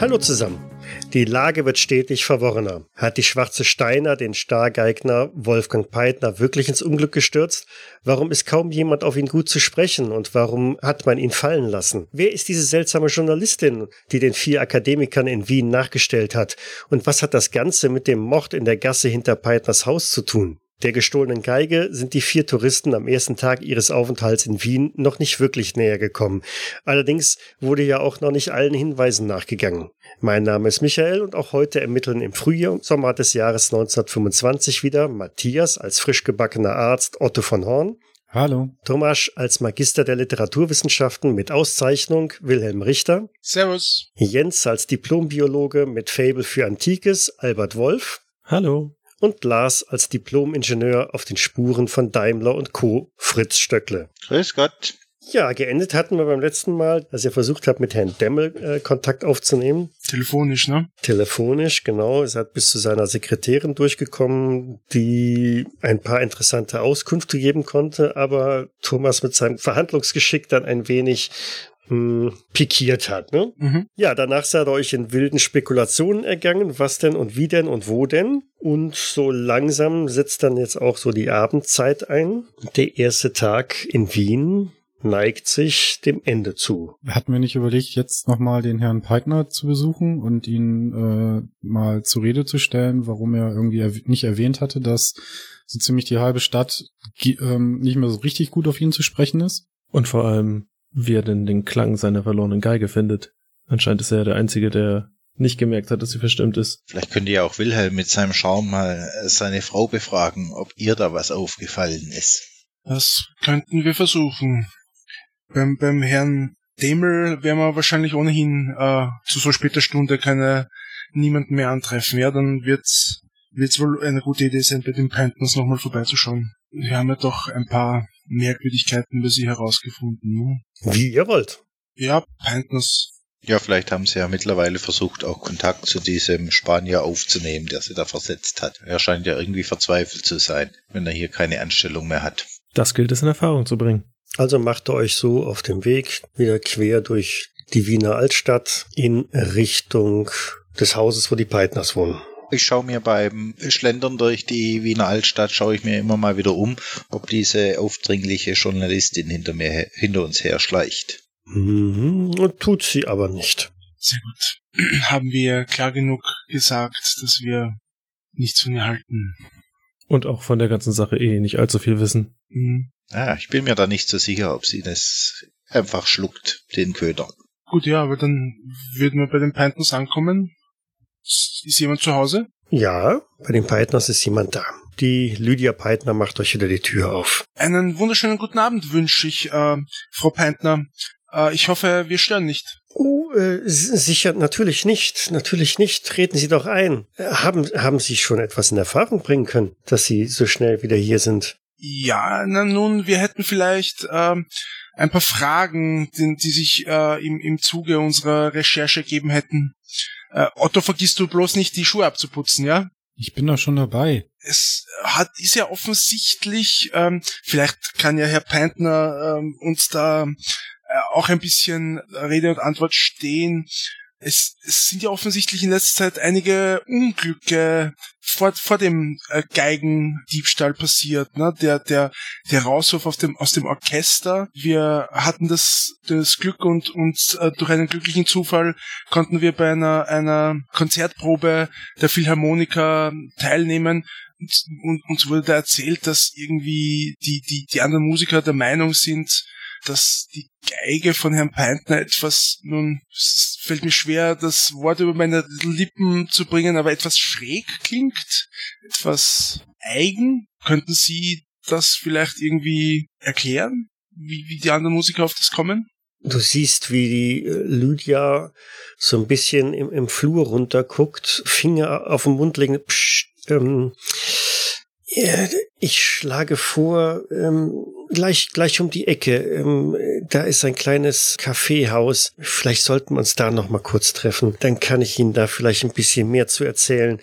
Hallo zusammen. Die Lage wird stetig verworrener. Hat die schwarze Steiner den Stargeigner Wolfgang Peitner wirklich ins Unglück gestürzt? Warum ist kaum jemand auf ihn gut zu sprechen und warum hat man ihn fallen lassen? Wer ist diese seltsame Journalistin, die den vier Akademikern in Wien nachgestellt hat? Und was hat das Ganze mit dem Mord in der Gasse hinter Peitners Haus zu tun? Der gestohlenen Geige sind die vier Touristen am ersten Tag ihres Aufenthalts in Wien noch nicht wirklich näher gekommen. Allerdings wurde ja auch noch nicht allen Hinweisen nachgegangen. Mein Name ist Michael und auch heute ermitteln im Frühjahr und Sommer des Jahres 1925 wieder Matthias als frisch gebackener Arzt Otto von Horn. Hallo. Thomas als Magister der Literaturwissenschaften mit Auszeichnung Wilhelm Richter. Servus. Jens als Diplombiologe mit Fable für Antikes Albert Wolf. Hallo und Lars als Diplom-Ingenieur auf den Spuren von Daimler und Co. Fritz Stöckle. Grüß Gott. Ja, geendet hatten wir beim letzten Mal, als ihr versucht habt, mit Herrn Demmel äh, Kontakt aufzunehmen. Telefonisch, ne? Telefonisch, genau. Es hat bis zu seiner Sekretärin durchgekommen, die ein paar interessante Auskünfte geben konnte, aber Thomas mit seinem Verhandlungsgeschick dann ein wenig mh, pikiert hat. Ne? Mhm. Ja, danach seid ihr euch in wilden Spekulationen ergangen, was denn und wie denn und wo denn. Und so langsam setzt dann jetzt auch so die Abendzeit ein. Der erste Tag in Wien neigt sich dem Ende zu. Hatten wir nicht überlegt, jetzt nochmal den Herrn Peitner zu besuchen und ihn äh, mal zur Rede zu stellen, warum er irgendwie erw nicht erwähnt hatte, dass so ziemlich die halbe Stadt ähm, nicht mehr so richtig gut auf ihn zu sprechen ist? Und vor allem, wie er denn den Klang seiner verlorenen Geige findet. Anscheinend ist er der Einzige, der nicht gemerkt hat, dass sie verstimmt ist. Vielleicht könnte ja auch Wilhelm mit seinem Schaum mal seine Frau befragen, ob ihr da was aufgefallen ist. Das könnten wir versuchen. Beim, beim Herrn Demel werden wir wahrscheinlich ohnehin äh, zu so später Stunde keine niemanden mehr antreffen. Ja, dann wird's wird's wohl eine gute Idee sein, bei den Panthers nochmal vorbeizuschauen. Wir haben ja doch ein paar Merkwürdigkeiten über sie herausgefunden. Ne? Wie ihr wollt. Ja, Panthers. Ja, vielleicht haben sie ja mittlerweile versucht, auch Kontakt zu diesem Spanier aufzunehmen, der sie da versetzt hat. Er scheint ja irgendwie verzweifelt zu sein, wenn er hier keine Anstellung mehr hat. Das gilt es in Erfahrung zu bringen. Also macht ihr euch so auf dem Weg wieder quer durch die Wiener Altstadt in Richtung des Hauses, wo die Peitners wohnen. Ich schaue mir beim Schlendern durch die Wiener Altstadt, schaue ich mir immer mal wieder um, ob diese aufdringliche Journalistin hinter mir, hinter uns her schleicht. Mhm, tut sie aber nicht. Sehr gut. Haben wir klar genug gesagt, dass wir nichts von ihr halten. Und auch von der ganzen Sache eh nicht allzu viel wissen. Mhm. Ah, ich bin mir da nicht so sicher, ob sie das einfach schluckt, den Köder. Gut, ja, aber dann würden wir bei den Panthers ankommen ist jemand zu Hause? Ja, bei den Peitners ist jemand da. Die Lydia Peitner macht euch wieder die Tür auf. Einen wunderschönen guten Abend wünsche ich, äh, Frau Peitner. Äh, ich hoffe, wir stören nicht. Oh, äh, sicher, natürlich nicht. Natürlich nicht. Treten Sie doch ein. Haben, haben Sie schon etwas in Erfahrung bringen können, dass Sie so schnell wieder hier sind? Ja, na nun, wir hätten vielleicht ähm, ein paar Fragen, die, die sich äh, im, im Zuge unserer Recherche ergeben hätten. Äh, Otto, vergisst du bloß nicht, die Schuhe abzuputzen, ja? Ich bin da schon dabei. Es hat, ist ja offensichtlich, ähm, vielleicht kann ja Herr Peintner ähm, uns da äh, auch ein bisschen Rede und Antwort stehen, es, es sind ja offensichtlich in letzter Zeit einige Unglücke vor, vor dem äh, Geigendiebstahl passiert, ne? Der, der, der Rauswurf aus dem, aus dem Orchester. Wir hatten das, das Glück und, und äh, durch einen glücklichen Zufall konnten wir bei einer, einer Konzertprobe der Philharmoniker teilnehmen und, und uns wurde da erzählt, dass irgendwie die, die, die anderen Musiker der Meinung sind, dass die Geige von Herrn Peintner etwas, nun, es fällt mir schwer, das Wort über meine Lippen zu bringen, aber etwas schräg klingt, etwas eigen. Könnten Sie das vielleicht irgendwie erklären, wie, wie die anderen Musiker auf das kommen? Du siehst, wie die äh, Lydia so ein bisschen im, im Flur runterguckt, Finger auf den Mund legen. Psst, ähm, Ich schlage vor, ähm, gleich, gleich um die Ecke, ähm, da ist ein kleines Kaffeehaus. Vielleicht sollten wir uns da noch mal kurz treffen. Dann kann ich Ihnen da vielleicht ein bisschen mehr zu erzählen.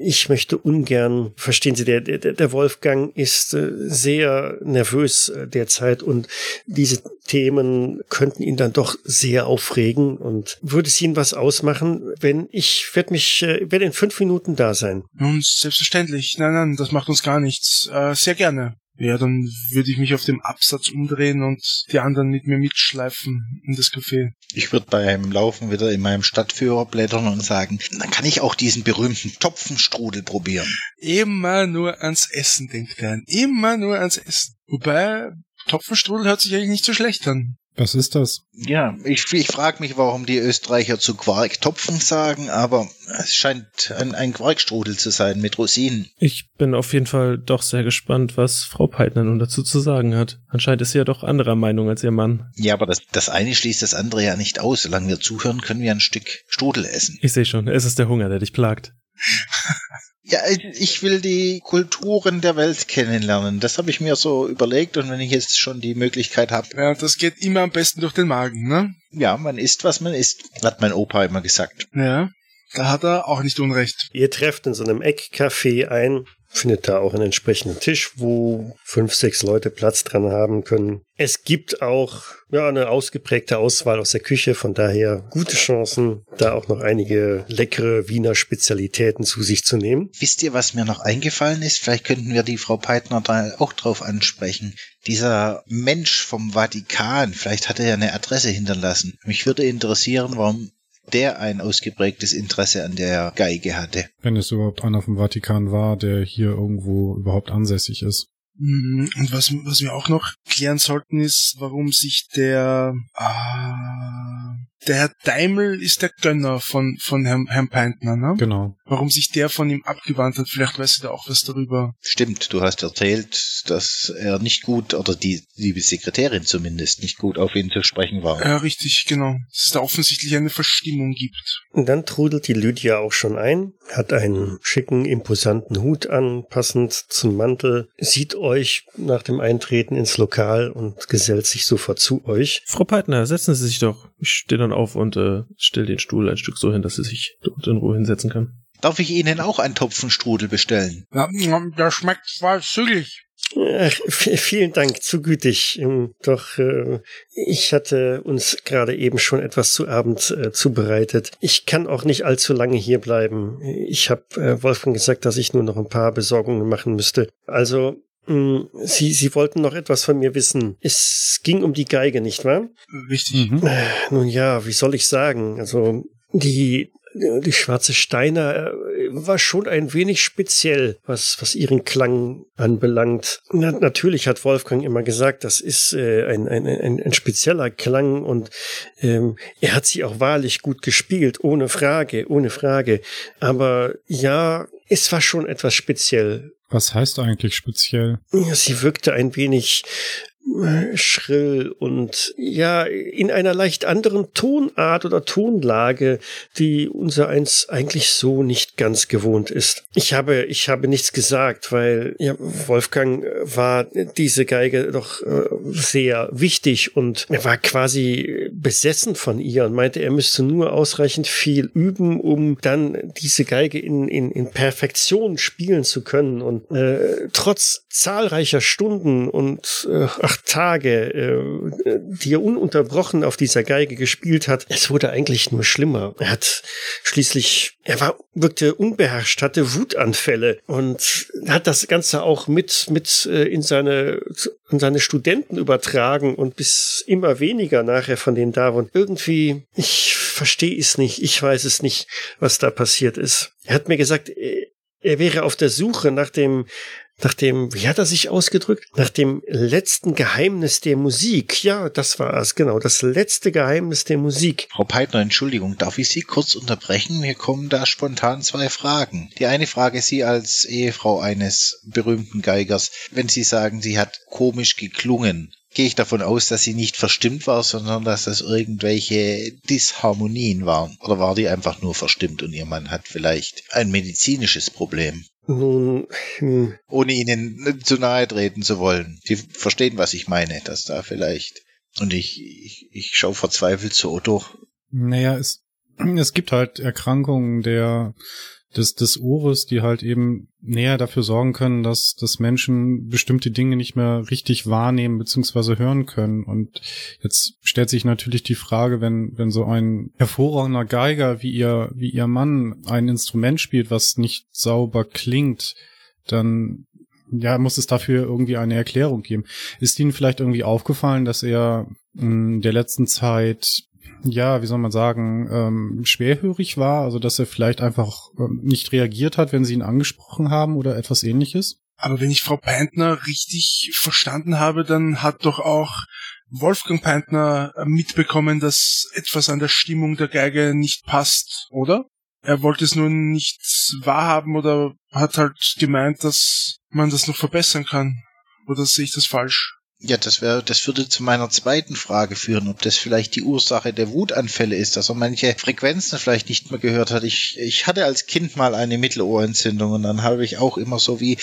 Ich möchte ungern, verstehen Sie, der, der, der Wolfgang ist äh, sehr nervös äh, derzeit und diese Themen könnten ihn dann doch sehr aufregen und würde es Ihnen was ausmachen, wenn ich werde mich, äh, werde in fünf Minuten da sein. Nun, selbstverständlich. Nein, nein, das macht uns gar nichts. Äh, sehr gerne. Ja, dann würde ich mich auf dem Absatz umdrehen und die anderen mit mir mitschleifen in das Café. Ich würde beim Laufen wieder in meinem Stadtführer blättern und sagen, dann kann ich auch diesen berühmten Topfenstrudel probieren. Immer nur ans Essen denkt er. Immer nur ans Essen. Wobei, Topfenstrudel hört sich eigentlich nicht so schlecht an. Was ist das? Ja, ich, ich frage mich, warum die Österreicher zu Quarktopfen sagen, aber es scheint ein, ein Quarkstrudel zu sein mit Rosinen. Ich bin auf jeden Fall doch sehr gespannt, was Frau Peitner nun dazu zu sagen hat. Anscheinend ist sie ja doch anderer Meinung als ihr Mann. Ja, aber das, das eine schließt das andere ja nicht aus. Solange wir zuhören, können wir ein Stück Strudel essen. Ich sehe schon, es ist der Hunger, der dich plagt. Ja, ich will die Kulturen der Welt kennenlernen. Das habe ich mir so überlegt und wenn ich jetzt schon die Möglichkeit habe. Ja, das geht immer am besten durch den Magen, ne? Ja, man isst, was man isst, hat mein Opa immer gesagt. Ja, da hat er auch nicht unrecht. Ihr trefft in so einem Eckcafé ein, findet da auch einen entsprechenden Tisch, wo fünf, sechs Leute Platz dran haben können. Es gibt auch ja, eine ausgeprägte Auswahl aus der Küche, von daher gute Chancen, da auch noch einige leckere Wiener Spezialitäten zu sich zu nehmen. Wisst ihr, was mir noch eingefallen ist? Vielleicht könnten wir die Frau Peitner da auch drauf ansprechen. Dieser Mensch vom Vatikan, vielleicht hat er ja eine Adresse hinterlassen. Mich würde interessieren, warum der ein ausgeprägtes Interesse an der Geige hatte. Wenn es überhaupt einer vom Vatikan war, der hier irgendwo überhaupt ansässig ist. Mhm, Und was, was wir auch noch klären sollten, ist, warum sich der, ah, der Herr Daimel ist der Gönner von, von Herrn, Herrn Peintner, ne? Genau. Warum sich der von ihm abgewandt hat, vielleicht weißt du da auch was darüber. Stimmt, du hast erzählt, dass er nicht gut, oder die liebe Sekretärin zumindest, nicht gut auf ihn zu sprechen war. Ja, richtig, genau. Dass es da offensichtlich eine Verstimmung gibt. Und dann trudelt die Lydia auch schon ein, hat einen schicken, imposanten Hut an, passend zum Mantel, sieht euch nach dem Eintreten ins Lokal und gesellt sich sofort zu euch. Frau Peitner, setzen Sie sich doch. Ich stehe dann auf und äh, stell den Stuhl ein Stück so hin, dass sie sich dort in Ruhe hinsetzen kann. Darf ich Ihnen auch einen Topfenstrudel bestellen? Ja, der schmeckt zwar. Ach, v- vielen Dank, zu gütig. Ähm, Doch äh, ich hatte uns gerade eben schon etwas zu Abend äh, zubereitet. Ich kann auch nicht allzu lange hier bleiben. Ich habe äh, Wolfgang gesagt, dass ich nur noch ein paar Besorgungen machen müsste. Also, Sie, Sie wollten noch etwas von mir wissen. Es ging um die Geige, nicht wahr? Richtig. Mhm. Äh, Nun ja, wie soll ich sagen? Also, die die schwarze Steiner äh, war schon ein wenig speziell, was, was ihren Klang anbelangt. Na, natürlich hat Wolfgang immer gesagt, das ist äh, ein, ein, ein, ein spezieller Klang und ähm, er hat sie auch wahrlich gut gespielt, ohne Frage, ohne Frage. Aber ja, es war schon etwas speziell. Was heißt eigentlich speziell? Sie wirkte ein wenig schrill und ja, in einer leicht anderen Tonart oder Tonlage, die unser eins eigentlich so nicht ganz gewohnt ist. Ich habe, ich habe nichts gesagt, weil ja, Wolfgang war diese Geige doch äh, sehr wichtig und er war quasi besessen von ihr und meinte, er müsste nur ausreichend viel üben, um dann diese Geige in, in, in Perfektion spielen zu können und äh, trotz zahlreicher Stunden und äh, acht Tage, äh, die er ununterbrochen auf dieser Geige gespielt hat, es wurde eigentlich nur schlimmer. Er hat schließlich, er war, wirkte unbeherrscht, hatte Wutanfälle und hat das Ganze auch mit, mit äh, in seine, in seine Studenten übertragen und bis immer weniger nachher von denen da waren. Irgendwie, ich verstehe es nicht, ich weiß es nicht, was da passiert ist. Er hat mir gesagt, äh, er wäre auf der Suche nach dem, nach dem, wie hat er sich ausgedrückt? Nach dem letzten Geheimnis der Musik. Ja, das war es, genau. Das letzte Geheimnis der Musik. Frau Peitner, Entschuldigung, darf ich Sie kurz unterbrechen? Mir kommen da spontan zwei Fragen. Die eine Frage Sie als Ehefrau eines berühmten Geigers. Wenn Sie sagen, sie hat komisch geklungen, gehe ich davon aus, dass sie nicht verstimmt war, sondern dass das irgendwelche Disharmonien waren. Oder war die einfach nur verstimmt und ihr Mann hat vielleicht ein medizinisches Problem? Nun, hm, Ohne ihnen zu nahe treten zu wollen. Sie verstehen, was ich meine, dass da vielleicht. Und ich, ich, ich schaue verzweifelt zu Otto. Naja, es, es gibt halt Erkrankungen der, des, des Ohres, die halt eben näher dafür sorgen können, dass, dass Menschen bestimmte Dinge nicht mehr richtig wahrnehmen bzw. hören können. Und jetzt stellt sich natürlich die Frage, wenn, wenn so ein hervorragender Geiger wie ihr, wie ihr Mann ein Instrument spielt, was nicht sauber klingt, dann ja, muss es dafür irgendwie eine Erklärung geben. Ist Ihnen vielleicht irgendwie aufgefallen, dass er in der letzten Zeit ja, wie soll man sagen, ähm, schwerhörig war, also dass er vielleicht einfach ähm, nicht reagiert hat, wenn sie ihn angesprochen haben oder etwas ähnliches? Aber wenn ich Frau Peintner richtig verstanden habe, dann hat doch auch Wolfgang Peintner mitbekommen, dass etwas an der Stimmung der Geige nicht passt, oder? Er wollte es nur nicht wahrhaben oder hat halt gemeint, dass man das noch verbessern kann. Oder sehe ich das falsch? Ja, das wäre, das würde zu meiner zweiten Frage führen, ob das vielleicht die Ursache der Wutanfälle ist, dass er manche Frequenzen vielleicht nicht mehr gehört hat. Ich, ich hatte als Kind mal eine Mittelohrentzündung und dann habe ich auch immer so wie,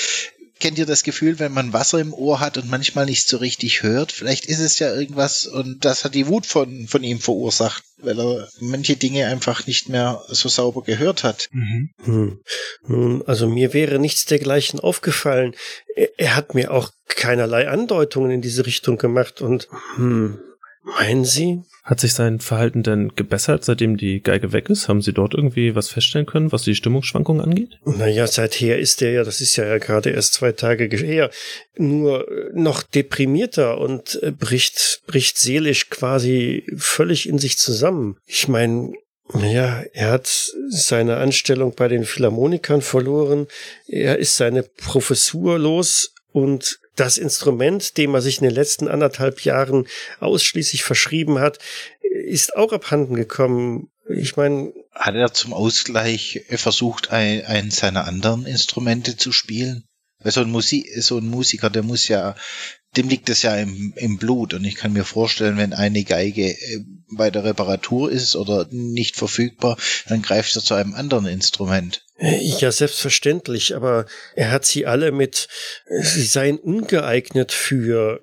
kennt ihr das Gefühl, wenn man Wasser im Ohr hat und manchmal nicht so richtig hört? Vielleicht ist es ja irgendwas und das hat die Wut von, von ihm verursacht, weil er manche Dinge einfach nicht mehr so sauber gehört hat. Mhm. hm. Nun, also mir wäre nichts dergleichen aufgefallen. Er, er hat mir auch keinerlei Andeutungen in diese Richtung gemacht und hm, meinen Sie? Hat sich sein Verhalten denn gebessert, seitdem die Geige weg ist? Haben Sie dort irgendwie was feststellen können, was die Stimmungsschwankungen angeht? Naja, seither ist er ja, das ist ja gerade erst zwei Tage ge- her, nur äh, noch deprimierter und äh, bricht, bricht seelisch quasi völlig in sich zusammen. Ich meine, ja, er hat seine Anstellung bei den Philharmonikern verloren, er ist seine Professur los und das Instrument, dem er sich in den letzten anderthalb Jahren ausschließlich verschrieben hat, ist auch abhanden gekommen. Ich meine, Hat er zum Ausgleich versucht, ein, ein seiner anderen Instrumente zu spielen? Weil so ein, Musi so ein Musiker, der muss ja, dem liegt es ja im, im Blut. Und ich kann mir vorstellen, wenn eine Geige äh, bei der Reparatur ist oder nicht verfügbar, dann greift er zu einem anderen Instrument. Ja, selbstverständlich, aber er hat sie alle mit, sie seien ungeeignet für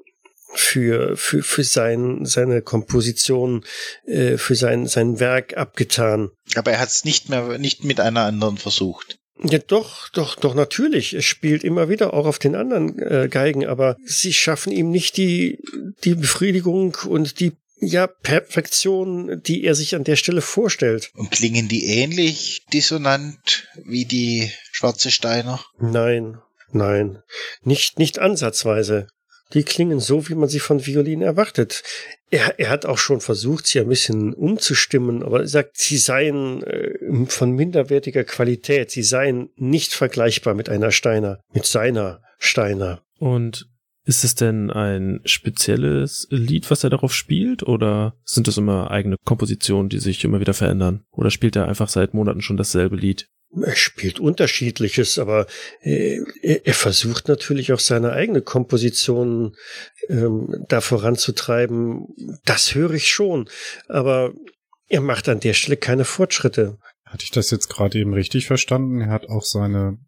für für für sein seine Komposition äh, für sein sein Werk abgetan. Aber er hat es nicht mehr, nicht mit einer anderen versucht. Ja, doch, doch, doch, natürlich. Er spielt immer wieder auch auf den anderen äh, Geigen, aber sie schaffen ihm nicht die, die Befriedigung und die, ja, Perfektion, die er sich an der Stelle vorstellt. Und klingen die ähnlich dissonant wie die Schwarze Steiner? Nein, nein, nicht, nicht ansatzweise. Die klingen so, wie man sie von Violinen erwartet. Er, er hat auch schon versucht, sie ein bisschen umzustimmen, aber er sagt, sie seien äh, von minderwertiger Qualität, sie seien nicht vergleichbar mit einer Steiner, mit seiner Steiner. Und ist es denn ein spezielles Lied, was er darauf spielt, oder sind es immer eigene Kompositionen, die sich immer wieder verändern? Oder spielt er einfach seit Monaten schon dasselbe Lied? Er spielt unterschiedliches, aber äh, er, er versucht natürlich auch seine eigene Komposition ähm, da voranzutreiben. Das höre ich schon, aber er macht an der Stelle keine Fortschritte. Hatte ich das jetzt gerade eben richtig verstanden? Er hat auch seine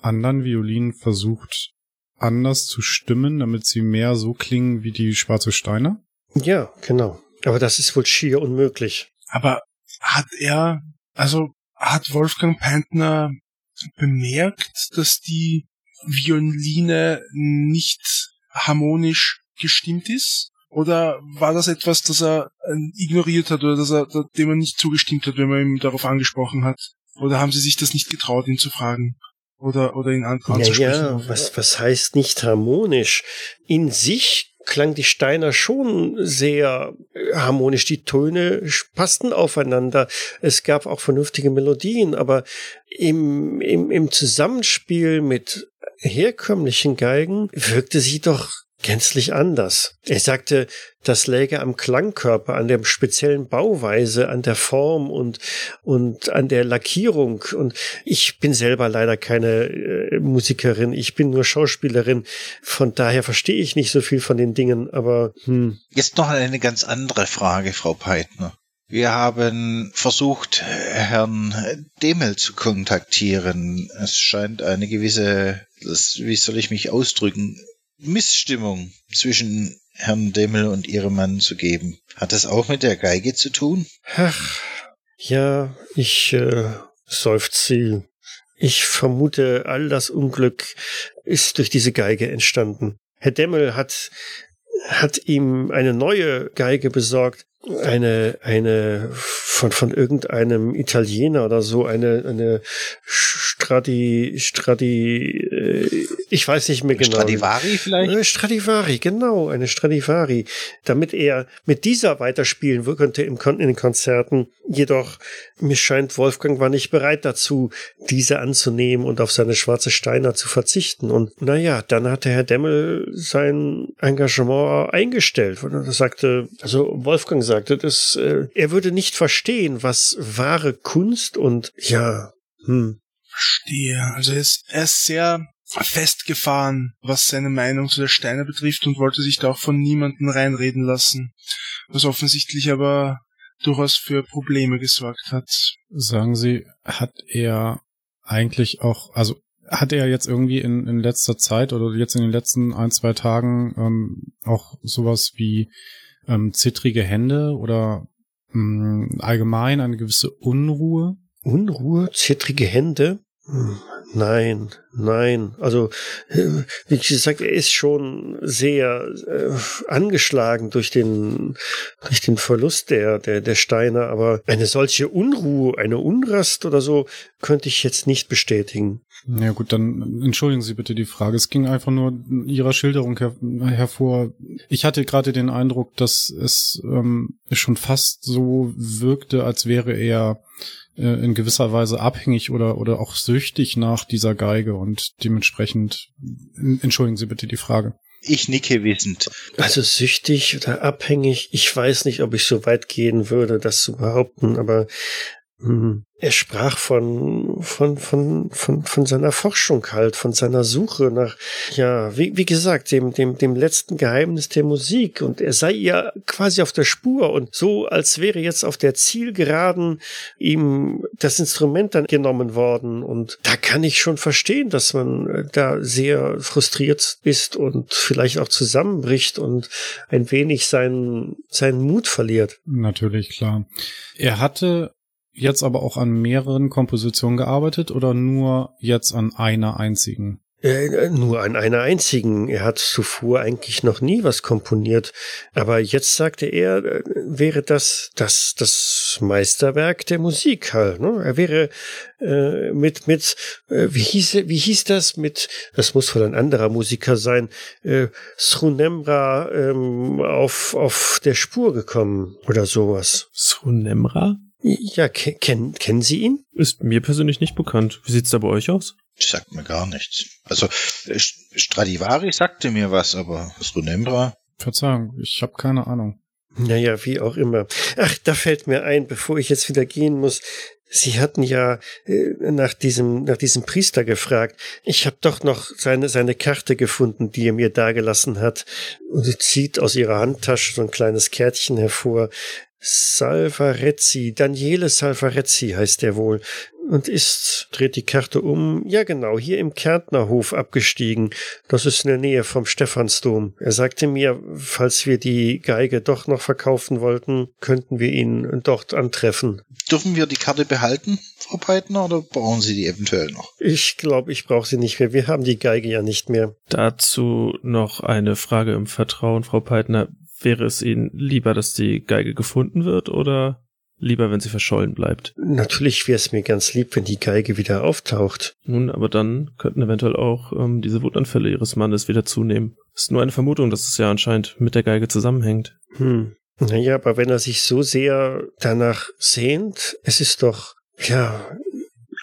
anderen Violinen versucht, anders zu stimmen, damit sie mehr so klingen wie die Schwarze Steiner? Ja, genau. Aber das ist wohl schier unmöglich. Aber hat er, also hat Wolfgang Peintner bemerkt, dass die Violine nicht harmonisch gestimmt ist? Oder war das etwas, das er äh, ignoriert hat oder dass er, dem er nicht zugestimmt hat, wenn man ihm darauf angesprochen hat? Oder haben sie sich das nicht getraut, ihn zu fragen? Oder, oder ihn an, Ja, anzusprechen? ja, was, was heißt nicht harmonisch? In sich klang die Steiner schon sehr äh, harmonisch. Die Töne passten aufeinander. Es gab auch vernünftige Melodien, aber im, im, im Zusammenspiel mit herkömmlichen Geigen wirkte sie doch gänzlich anders. Er sagte, das läge am Klangkörper, an der speziellen Bauweise, an der Form und, und an der Lackierung. Und ich bin selber leider keine äh, Musikerin, ich bin nur Schauspielerin. Von daher verstehe ich nicht so viel von den Dingen, aber hm, Jetzt noch eine ganz andere Frage, Frau Peitner. Wir haben versucht, Herrn Demel zu kontaktieren. Es scheint eine gewisse, das, wie soll ich mich ausdrücken, Missstimmung zwischen Herrn Demel und ihrem Mann zu geben. Hat das auch mit der Geige zu tun? Ach, ja, ich äh, seufzt sie. Ich vermute, all das Unglück ist durch diese Geige entstanden. Herr Demmel hat, hat ihm eine neue Geige besorgt, eine, eine von, von irgendeinem Italiener oder so, eine, eine Stradi, Stradi, äh, ich weiß nicht mehr genau. Stradivari vielleicht? Eine Stradivari, genau, eine Stradivari. Damit er mit dieser weiterspielen könnte im Kon in den Konzerten. Jedoch, mir scheint, Wolfgang war nicht bereit dazu, diese anzunehmen und auf seine schwarze Steiner zu verzichten. Und naja, dann hatte Herr Demmel sein Engagement eingestellt. Und er sagte, also Wolfgang sagte, dass äh, er würde nicht verstehen, was wahre Kunst und ja, hm. Verstehe. Also er ist, er ist sehr festgefahren, was seine Meinung zu der Steiner betrifft und wollte sich da auch von niemandem reinreden lassen, was offensichtlich aber durchaus für Probleme gesorgt hat. Sagen Sie, hat er eigentlich auch, also hat er jetzt irgendwie in, in letzter Zeit oder jetzt in den letzten ein, zwei Tagen ähm, auch sowas wie ähm, zittrige Hände oder mh, allgemein eine gewisse Unruhe? Unruhe, zittrige Hände? Nein, nein. Also, äh, wie gesagt, er ist schon sehr äh, angeschlagen durch den, durch den Verlust der, der, der Steine, aber eine solche Unruhe, eine Unrast oder so, könnte ich jetzt nicht bestätigen. Ja gut, dann entschuldigen Sie bitte die Frage. Es ging einfach nur Ihrer Schilderung her hervor. Ich hatte gerade den Eindruck, dass es ähm, schon fast so wirkte, als wäre er äh, in gewisser Weise abhängig oder, oder auch süchtig nach dieser Geige und dementsprechend, entschuldigen Sie bitte die Frage. Ich nicke wissend. Also süchtig oder abhängig, ich weiß nicht, ob ich so weit gehen würde, das zu behaupten, aber hm. Er sprach von, von, von, von, von seiner Forschung halt, von seiner Suche nach, ja, wie, wie gesagt, dem, dem, dem letzten Geheimnis der Musik. Und er sei ja quasi auf der Spur und so, als wäre jetzt auf der Zielgeraden ihm das Instrument dann genommen worden. Und da kann ich schon verstehen, dass man äh, da sehr frustriert ist und vielleicht auch zusammenbricht und ein wenig seinen, seinen Mut verliert. Natürlich, klar. Er hatte jetzt aber auch an mehreren Kompositionen gearbeitet oder nur jetzt an einer einzigen? Äh, nur an einer einzigen. Er hat zuvor eigentlich noch nie was komponiert. Aber jetzt sagte er, äh, wäre das das, das Meisterwerk der Musik halt. Ne? Er wäre äh, mit, mit äh, wie, hieß, wie hieß das? Mit, das muss wohl ein anderer Musiker sein, äh, Srunemra ähm, auf, auf der Spur gekommen oder sowas. Srunemra? Ja, kennen, kennen Sie ihn? Ist mir persönlich nicht bekannt. Wie sieht's da bei euch aus? Sagt mir gar nichts. Also Stradivari sagte mir was, aber Srunembra? Verzeihung, ich habe keine Ahnung. Naja, wie auch immer. Ach, da fällt mir ein, bevor ich jetzt wieder gehen muss. Sie hatten ja äh, nach diesem nach diesem Priester gefragt. Ich habe doch noch seine seine Karte gefunden, die er mir dagelassen hat. Und sie zieht aus ihrer Handtasche so ein kleines Kärtchen hervor. Salvarezzi, Daniele Salvarezzi heißt er wohl und ist, dreht die Karte um, ja genau, hier im Kärntnerhof abgestiegen. Das ist in der Nähe vom Stephansdom. Er sagte mir, falls wir die Geige doch noch verkaufen wollten, könnten wir ihn dort antreffen. Dürfen wir die Karte behalten, Frau Peitner, oder brauchen Sie die eventuell noch? Ich glaube, ich brauche sie nicht mehr. Wir haben die Geige ja nicht mehr. Dazu noch eine Frage im Vertrauen, Frau Peitner. Wäre es Ihnen lieber, dass die Geige gefunden wird oder lieber, wenn sie verschollen bleibt? Natürlich wäre es mir ganz lieb, wenn die Geige wieder auftaucht. Nun, aber dann könnten eventuell auch ähm, diese Wutanfälle Ihres Mannes wieder zunehmen. ist nur eine Vermutung, dass es ja anscheinend mit der Geige zusammenhängt. Hm. Naja, aber wenn er sich so sehr danach sehnt, es ist doch, ja,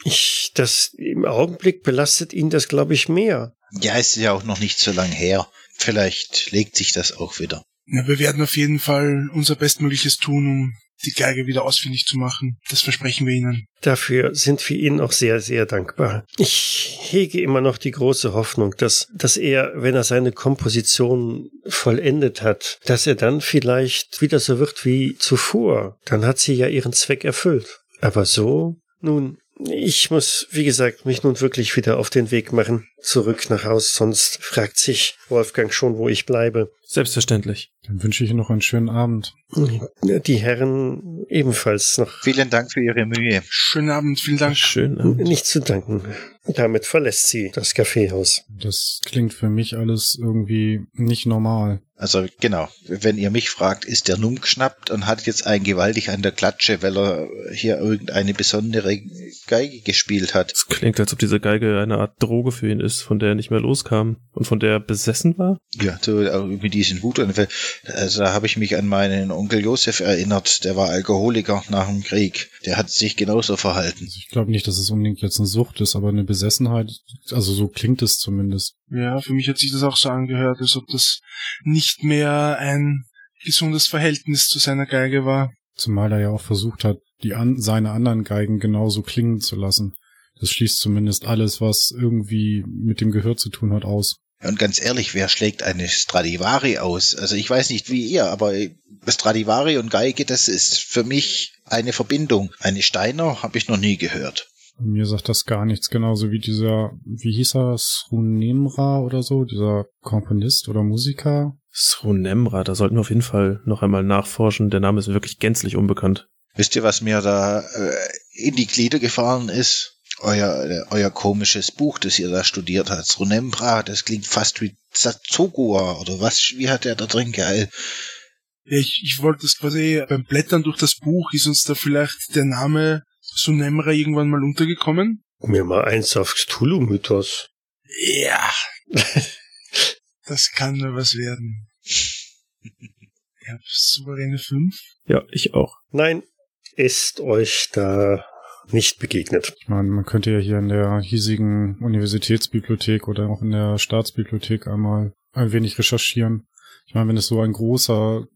ich, das im Augenblick belastet ihn das, glaube ich, mehr. Ja, es ist ja auch noch nicht so lang her. Vielleicht legt sich das auch wieder. Ja, wir werden auf jeden Fall unser Bestmögliches tun, um die Geige wieder ausfindig zu machen. Das versprechen wir Ihnen. Dafür sind wir Ihnen auch sehr, sehr dankbar. Ich hege immer noch die große Hoffnung, dass, dass er, wenn er seine Komposition vollendet hat, dass er dann vielleicht wieder so wird wie zuvor. Dann hat sie ja ihren Zweck erfüllt. Aber so, nun, ich muss, wie gesagt, mich nun wirklich wieder auf den Weg machen, zurück nach Haus, sonst fragt sich Wolfgang schon, wo ich bleibe. Selbstverständlich. Dann wünsche ich Ihnen noch einen schönen Abend. Die Herren ebenfalls noch. Vielen Dank für Ihre Mühe. Schönen Abend, vielen Dank. Schön. Abend. Nicht zu danken. Damit verlässt sie das Kaffeehaus. Das klingt für mich alles irgendwie nicht normal. Also genau, wenn ihr mich fragt, ist der Numm geschnappt und hat jetzt einen gewaltig an der Klatsche, weil er hier irgendeine besondere Geige gespielt hat. Es klingt, als ob diese Geige eine Art Droge für ihn ist, von der er nicht mehr loskam und von der er besessen war. Ja, so auch mit diesen Wutanfällen. Also da habe ich mich an meinen Onkel Josef erinnert, der war Alkoholiker nach dem Krieg. Der hat sich genauso verhalten. Also ich glaube nicht, dass es unbedingt jetzt eine Sucht ist, aber eine Besessenheit, also so klingt es zumindest. Ja, für mich hat sich das auch so angehört, als ob das nicht mehr ein gesundes Verhältnis zu seiner Geige war. Zumal er ja auch versucht hat, die an, seine anderen Geigen genauso klingen zu lassen. Das schließt zumindest alles, was irgendwie mit dem Gehör zu tun hat, aus. Und ganz ehrlich, wer schlägt eine Stradivari aus? Also ich weiß nicht wie ihr, aber Stradivari und Geige, das ist für mich eine Verbindung. Eine Steiner habe ich noch nie gehört. Mir sagt das gar nichts, genauso wie dieser, wie hieß er, Srunemra oder so, dieser Komponist oder Musiker. Srunemra, da sollten wir auf jeden Fall noch einmal nachforschen. Der Name ist wirklich gänzlich unbekannt. Wisst ihr, was mir da äh, in die Glieder gefahren ist? Euer, äh, euer komisches Buch, das ihr da studiert habt. Srunemra, das klingt fast wie Zazogua oder was, wie hat der da drin geil? Ja, ich, ich wollte das quasi beim Blättern durch das Buch, ist uns da vielleicht der Name Sunemra irgendwann mal untergekommen? Mir mal eins auf Cthulhu-Mythos. Ja. das kann nur was werden. Ich hab souveräne 5. Ja, ich auch. Nein, ist euch da nicht begegnet. Ich meine, man könnte ja hier in der hiesigen Universitätsbibliothek oder auch in der Staatsbibliothek einmal ein wenig recherchieren. Ich meine, wenn es so ein großer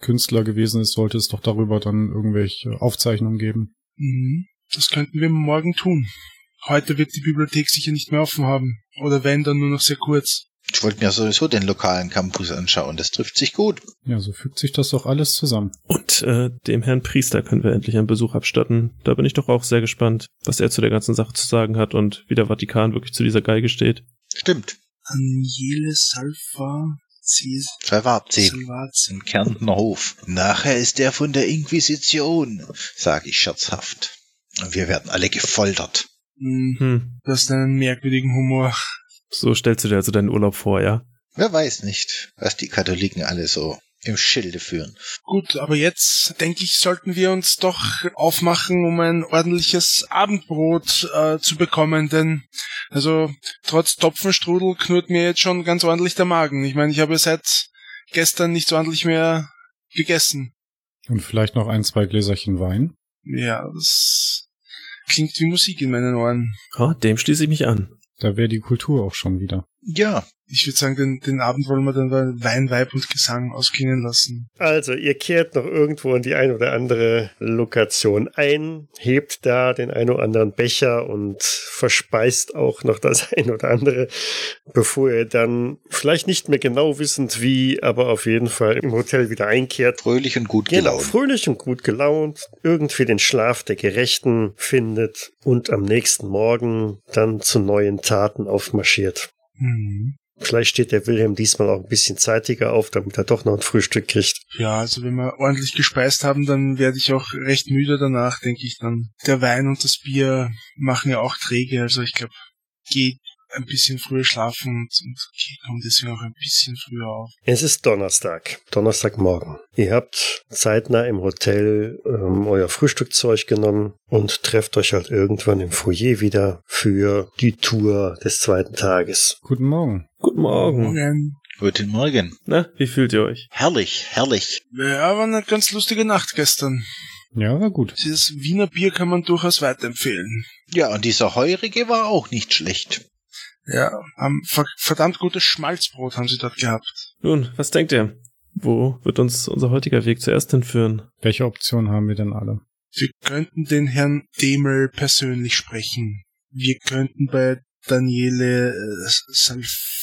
Künstler gewesen ist, sollte es doch darüber dann irgendwelche Aufzeichnungen geben. Mhm. Das könnten wir morgen tun. Heute wird die Bibliothek sicher nicht mehr offen haben. Oder wenn, dann nur noch sehr kurz. Ich wollte mir sowieso den lokalen Campus anschauen. Das trifft sich gut. Ja, so fügt sich das doch alles zusammen. Und äh, dem Herrn Priester können wir endlich einen Besuch abstatten. Da bin ich doch auch sehr gespannt, was er zu der ganzen Sache zu sagen hat und wie der Vatikan wirklich zu dieser Geige steht. Stimmt. Aniele Salva. Salvatzi. Im Kärntner Hof. Nachher ist der von der Inquisition, sage ich scherzhaft. Und wir werden alle gefoltert. Hm, Hm, du hast einen merkwürdigen Humor. So stellst du dir also deinen Urlaub vor, ja? Wer weiß nicht, was die Katholiken alle so im Schilde führen. Gut, aber jetzt denke ich, sollten wir uns doch aufmachen, um ein ordentliches Abendbrot äh, zu bekommen, denn also trotz Topfenstrudel knurrt mir jetzt schon ganz ordentlich der Magen. Ich meine, ich habe seit gestern nicht so ordentlich mehr gegessen. Und vielleicht noch ein, zwei Gläserchen Wein. Ja, das klingt wie Musik in meinen Ohren. Ah, dem schließe ich mich an. Da wäre die Kultur auch schon wieder. Ja, Ich würde sagen, den, den Abend wollen wir dann bei Wein, Weib und Gesang ausklingen lassen. Also, ihr kehrt noch irgendwo in die ein oder andere Lokation ein, hebt da den ein oder anderen Becher und verspeist auch noch das ein oder andere, bevor ihr dann vielleicht nicht mehr genau wissend wie, aber auf jeden Fall im Hotel wieder einkehrt. fröhlich und gut Genau, gelaunt. fröhlich und gut gelaunt, irgendwie den Schlaf der Gerechten findet und am nächsten Morgen dann zu neuen Taten aufmarschiert. Mhm. Vielleicht steht der Wilhelm diesmal auch ein bisschen zeitiger auf, damit er doch noch ein Frühstück kriegt. Ja, also wenn wir ordentlich gespeist haben, dann werde ich auch recht müde danach, denke ich dann. Der Wein und das Bier machen ja auch träge, also ich glaube, geht ein bisschen früher schlafen und, und komme deswegen auch ein bisschen früher auf. Es ist Donnerstag, Donnerstagmorgen. Ihr habt zeitnah im Hotel ähm, euer Frühstückzeug genommen und trefft euch halt irgendwann im Foyer wieder für die Tour des zweiten Tages. Guten Morgen. Guten Morgen. Morgen. Guten Morgen. Na, wie fühlt ihr euch? Herrlich, herrlich. Ja, war eine ganz lustige Nacht gestern. Ja, war gut. Dieses Wiener Bier kann man durchaus weiterempfehlen. Ja, und dieser Heurige war auch nicht schlecht. Ja, haben ver verdammt gutes Schmalzbrot haben sie dort gehabt. Nun, was denkt ihr? Wo wird uns unser heutiger Weg zuerst hinführen? Welche Optionen haben wir denn alle? Wir könnten den Herrn Demel persönlich sprechen. Wir könnten bei Daniele äh, Salf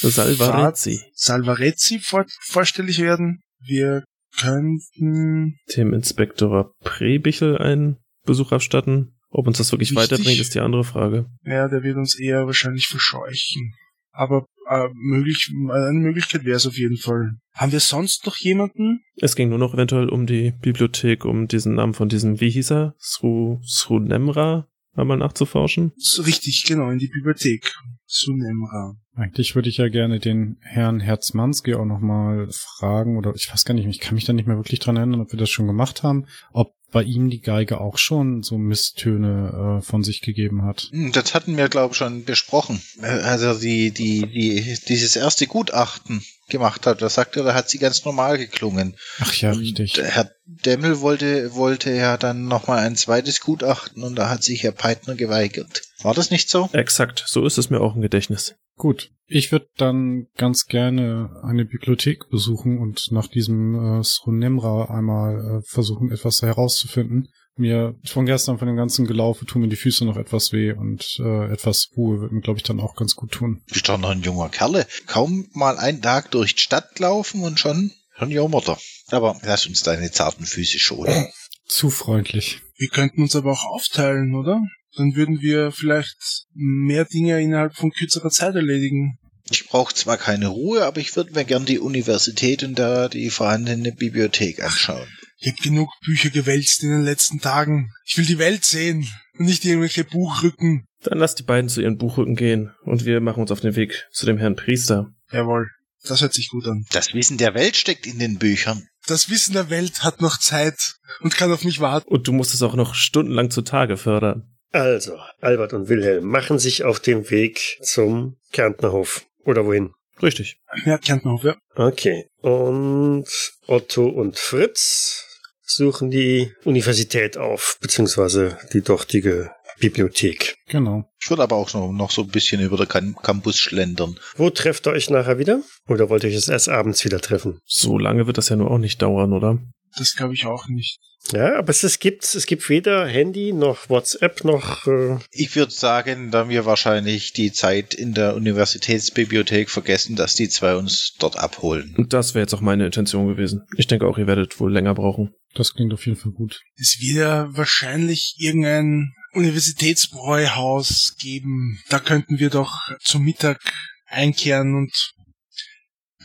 Salvarezzi. Salvarezzi vor vorstellig werden. Wir könnten Dem Inspektor Prebichel einen Besuch abstatten. Ob uns das wirklich Richtig. weiterbringt, ist die andere Frage. Ja, der wird uns eher wahrscheinlich verscheuchen. Aber äh, möglich, eine Möglichkeit wäre es auf jeden Fall. Haben wir sonst noch jemanden? Es ging nur noch eventuell um die Bibliothek, um diesen Namen von diesem, wie hieß er? Sru, Srunemra, einmal nachzuforschen. So, richtig, genau, in die Bibliothek. Sunemra. Eigentlich würde ich ja gerne den Herrn Herzmanski auch nochmal fragen, oder ich weiß gar nicht, ich kann mich da nicht mehr wirklich dran erinnern, ob wir das schon gemacht haben, ob bei ihm die Geige auch schon so Misstöne äh, von sich gegeben hat. Hm, Das hatten wir, glaube ich, schon besprochen. Äh, Also die, die, die, dieses erste Gutachten gemacht hat, da sagte er, da hat sie ganz normal geklungen. Ach ja, richtig. Der Herr Demmel wollte, wollte ja dann nochmal ein zweites Gutachten und da hat sich Herr Peitner geweigert. War das nicht so? Exakt, so ist es mir auch im Gedächtnis. Gut, ich würde dann ganz gerne eine Bibliothek besuchen und nach diesem äh, Srunemra einmal äh, versuchen, etwas herauszufinden. Mir von gestern, von dem ganzen Gelaufe, tun mir die Füße noch etwas weh und äh, etwas Ruhe wird mir, glaube ich, dann auch ganz gut tun. Du bist doch noch ein junger Kerle. Kaum mal einen Tag durch die Stadt laufen und schon, schon jammert er. Aber lass uns deine zarten Füße schonen. Zu freundlich. Wir könnten uns aber auch aufteilen, oder? Dann würden wir vielleicht mehr Dinge innerhalb von kürzerer Zeit erledigen. Ich brauche zwar keine Ruhe, aber ich würde mir gern die Universität und da die vorhandene Bibliothek anschauen. Ich habe genug Bücher gewälzt in den letzten Tagen. Ich will die Welt sehen und nicht irgendwelche Buchrücken. Dann lasst die beiden zu ihren Buchrücken gehen und wir machen uns auf den Weg zu dem Herrn Priester. Jawohl, das hört sich gut an. Das Wissen der Welt steckt in den Büchern. Das Wissen der Welt hat noch Zeit und kann auf mich warten. Und du musst es auch noch stundenlang zutage fördern. Also, Albert und Wilhelm machen sich auf den Weg zum Kärntnerhof. Oder wohin? Richtig. Ja, Kärntnerhof, ja. Okay. Und Otto und Fritz suchen die Universität auf, beziehungsweise die dortige Bibliothek. Genau. Ich würde aber auch noch, noch so ein bisschen über den Cam- Campus schlendern. Wo trefft ihr euch nachher wieder? Oder wollt ihr euch es erst abends wieder treffen? So lange wird das ja nur auch nicht dauern, oder? Das glaube ich auch nicht. Ja, aber es, es gibt es gibt weder Handy noch WhatsApp noch äh, Ich würde sagen, da wir wahrscheinlich die Zeit in der Universitätsbibliothek vergessen, dass die zwei uns dort abholen. Und das wäre jetzt auch meine Intention gewesen. Ich denke auch, ihr werdet wohl länger brauchen. Das klingt auf jeden Fall gut. Es wird ja wahrscheinlich irgendein Universitätsbräuhaus geben. Da könnten wir doch zum Mittag einkehren und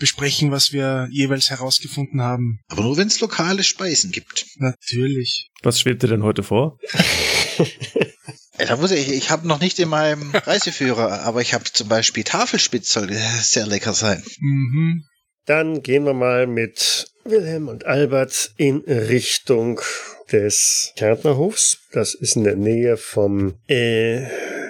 besprechen, was wir jeweils herausgefunden haben. Aber nur wenn es lokale Speisen gibt. Natürlich. Was schwebt dir denn heute vor? Da muss ich, ich habe noch nicht in meinem Reiseführer, aber ich habe zum Beispiel Tafelspitz, soll sehr lecker sein. Mhm. Dann gehen wir mal mit Wilhelm und Albert in Richtung des Kärntnerhofs. Das ist in der Nähe vom äh,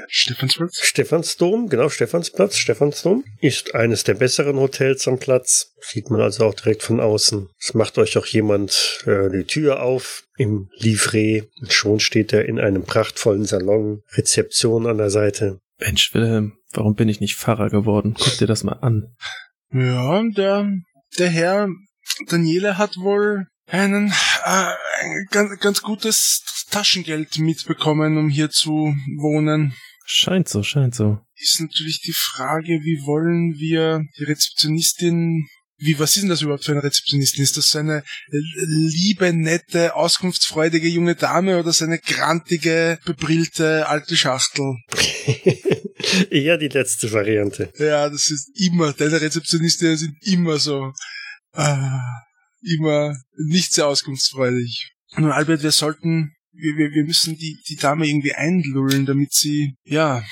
Stephansplatz? Stephansdom, genau, Stephansplatz, Stephansdom. Ist eines der besseren Hotels am Platz. Sieht man also auch direkt von außen. Es macht euch auch jemand äh, die Tür auf im Livret. Und schon steht er in einem prachtvollen Salon. Rezeption an der Seite. Mensch, Wilhelm, warum bin ich nicht Pfarrer geworden? Guck dir das mal an. Ja, der, der Herr Daniele hat wohl einen äh, ein ganz, ganz gutes Taschengeld mitbekommen, um hier zu wohnen. Scheint so, scheint so. Ist natürlich die Frage, wie wollen wir die Rezeptionistin wie, was ist denn das überhaupt für eine Rezeptionistin? Ist das so eine liebe, nette, auskunftsfreudige junge Dame oder so eine grantige, bebrillte alte Schachtel? Eher die letzte Variante. Ja, das ist immer, deine Rezeptionistinnen sind immer so, ah, immer nicht sehr auskunftsfreudig. Nun, Albert, wir sollten, wir, wir, wir müssen die, die Dame irgendwie einlullen, damit sie, ja,